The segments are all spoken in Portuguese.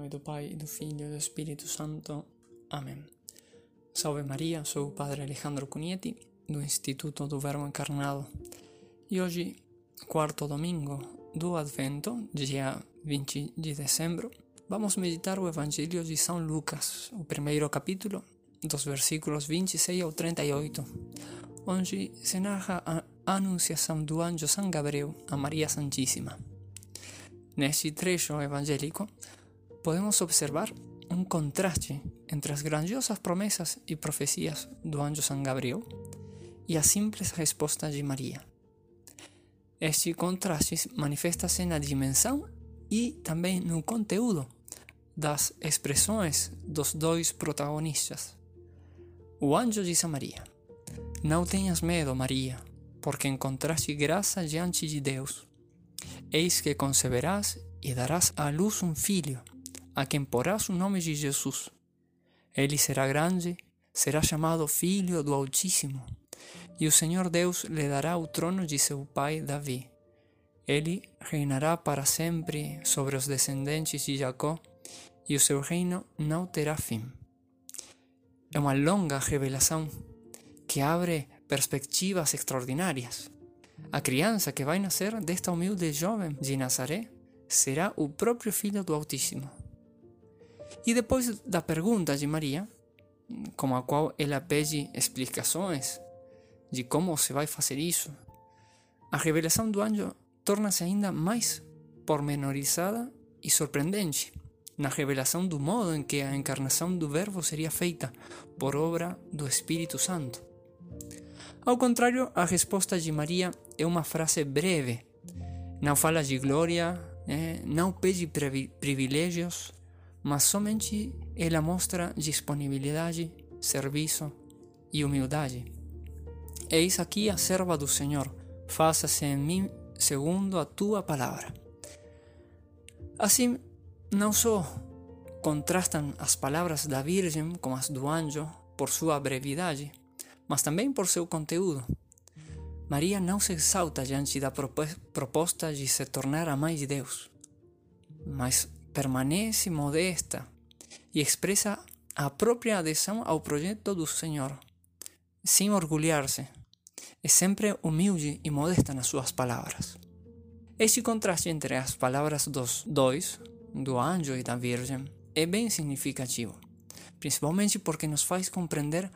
nome do Pai, do Filho e do Espírito Santo. Amém. Salve Maria, sou o Padre Alejandro Cunieti, do Instituto do Verbo Encarnado. E hoje, quarto domingo do Advento, dia 20 de dezembro, vamos meditar o Evangelho de São Lucas, o primeiro capítulo, dos versículos 26 ao 38, onde se narra a anunciação do anjo São Gabriel a Maria Santíssima. Neste trecho evangélico, podemos observar um contraste entre as grandiosas promessas e profecias do anjo São Gabriel e a simples resposta de Maria. Este contraste manifesta-se na dimensão e também no conteúdo das expressões dos dois protagonistas. O anjo diz a Maria: Não tenhas medo, Maria, porque encontraste graça diante de Deus. Eis que conceberás e darás à luz um filho, a quem porás o nome de Jesus. Ele será grande, será chamado Filho do Altíssimo, e o Senhor Deus lhe dará o trono de seu pai Davi. Ele reinará para sempre sobre os descendentes de Jacó, e o seu reino não terá fim. É uma longa revelação que abre perspectivas extraordinárias. A criança que vai nascer desta humilde jovem de Nazaré será o próprio Filho do Altíssimo. E depois da pergunta de Maria, com a qual ela pede explicações de como se vai fazer isso, a revelação do anjo torna-se ainda mais pormenorizada e surpreendente na revelação do modo em que a encarnação do Verbo seria feita por obra do Espírito Santo. Ao contrário, a resposta de Maria é uma frase breve. Não fala de glória, né? não pede privilégios, mas somente ela mostra disponibilidade, serviço e humildade. Eis aqui a serva do Senhor, faça-se em mim segundo a tua palavra. Assim, não só contrastam as palavras da Virgem com as do anjo por sua brevidade, mas também por seu conteúdo. Maria não se exalta diante da proposta de se tornar a mãe de Deus, mas permanece modesta e expressa a própria adesão ao projeto do Senhor, sem orgulhar-se. É sempre humilde e modesta nas suas palavras. Este contraste entre as palavras dos dois, do anjo e da Virgem, é bem significativo, principalmente porque nos faz compreender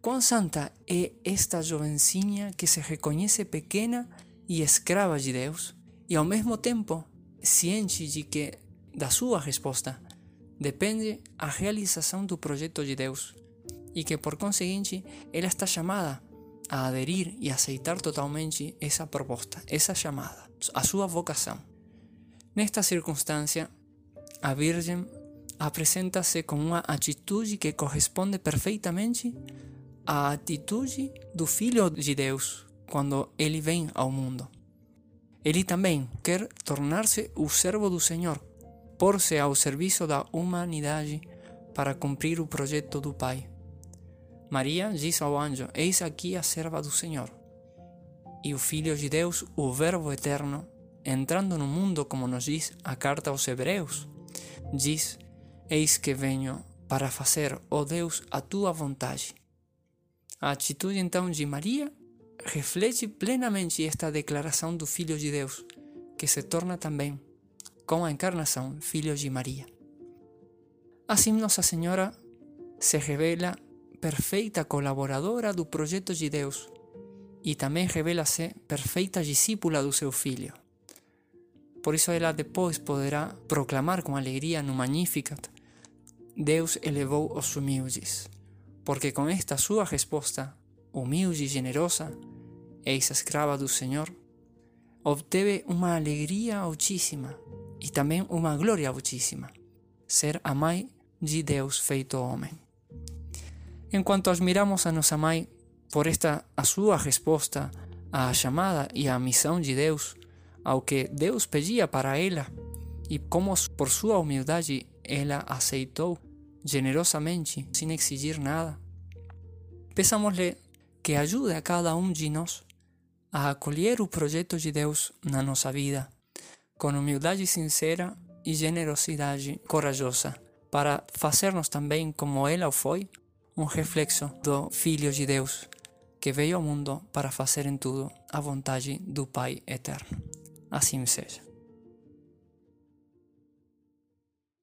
Quão santa é esta jovencinha que se reconhece pequena e escrava de Deus e ao mesmo tempo ciente de que da sua resposta depende a realização do projeto de Deus e que por conseguinte ela está chamada a aderir e aceitar totalmente essa proposta, essa chamada, a sua vocação. Nesta circunstância, a Virgem apresenta-se com uma atitude que corresponde perfeitamente a atitude do Filho de Deus quando ele vem ao mundo. Ele também quer tornar-se o servo do Senhor, pôr-se ao serviço da humanidade para cumprir o projeto do Pai. Maria diz ao anjo: Eis aqui a serva do Senhor. E o Filho de Deus, o Verbo eterno, entrando no mundo, como nos diz a carta aos Hebreus, diz: Eis que venho para fazer, ó Deus, a tua vontade. A atitude então de Maria reflete plenamente esta declaração do Filho de Deus, que se torna também, com a encarnação, Filho de Maria. Assim, Nossa Senhora se revela perfeita colaboradora do projeto de Deus e também revela-se perfeita discípula do seu Filho. Por isso ela depois poderá proclamar com alegria no Magnificat: Deus elevou os humildes porque com esta sua resposta, humilde e generosa, ex escrava do Senhor, obteve uma alegria altíssima e também uma glória altíssima, ser a mãe de Deus feito homem. Enquanto admiramos a nossa mãe por esta a sua resposta à chamada e à missão de Deus, ao que Deus pedia para ela, e como por sua humildade ela aceitou generosamente, sin exigir nada. Peçamos-lhe que ajude a cada um de nós a acolher o projeto de Deus na nossa vida, com humildade sincera e generosidade corajosa para fazermos também, como ela foi, um reflexo do Filho de Deus, que veio ao mundo para fazer em tudo a vontade do Pai eterno. Assim seja.